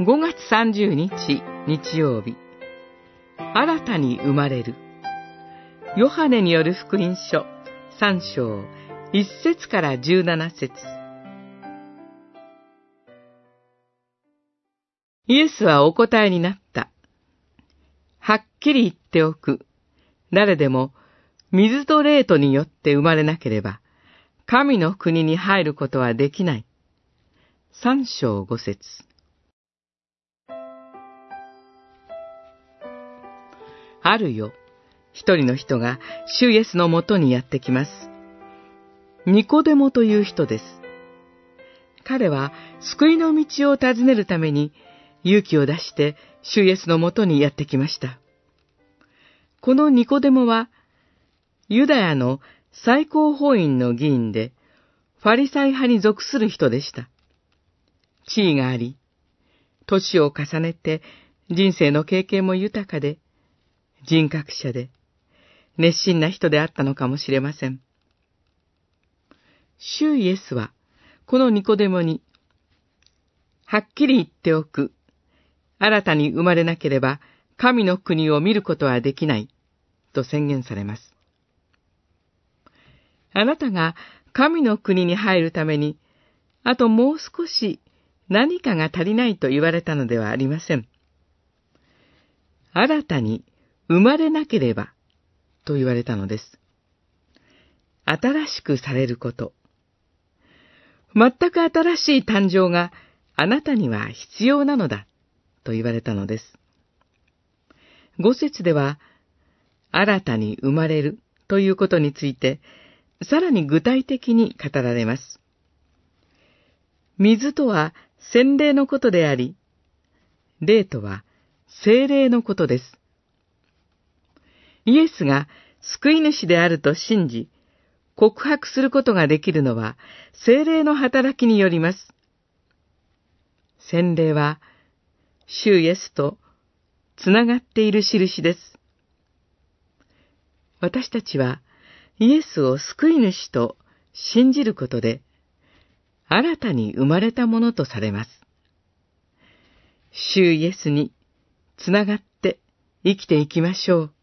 5月30日日曜日新たに生まれるヨハネによる福音書3章1節から17節イエスはお答えになった。はっきり言っておく。誰でも水と霊とによって生まれなければ、神の国に入ることはできない。三章五節あるよ。一人の人が主イエスのもとにやってきます。ニコデモという人です。彼は救いの道を尋ねるために勇気を出して主イエスのもとにやってきました。このニコデモはユダヤの最高法院の議員で、ファリサイ派に属する人でした。地位があり、年を重ねて人生の経験も豊かで、人格者で、熱心な人であったのかもしれません。主イエスは、このニコデモに、はっきり言っておく。新たに生まれなければ、神の国を見ることはできない、と宣言されます。あなたが神の国に入るために、あともう少し何かが足りないと言われたのではありません。新たに生まれなければと言われたのです。新しくされること。全く新しい誕生があなたには必要なのだと言われたのです。五節では、新たに生まれるということについて、さらに具体的に語られます。水とは洗礼のことであり、霊とは精霊のことです。イエスが救い主であると信じ、告白することができるのは精霊の働きによります。洗礼は、主イエスとつながっている印です。私たちは、イエスを救い主と信じることで、新たに生まれたものとされます。主イエスにつながって生きていきましょう。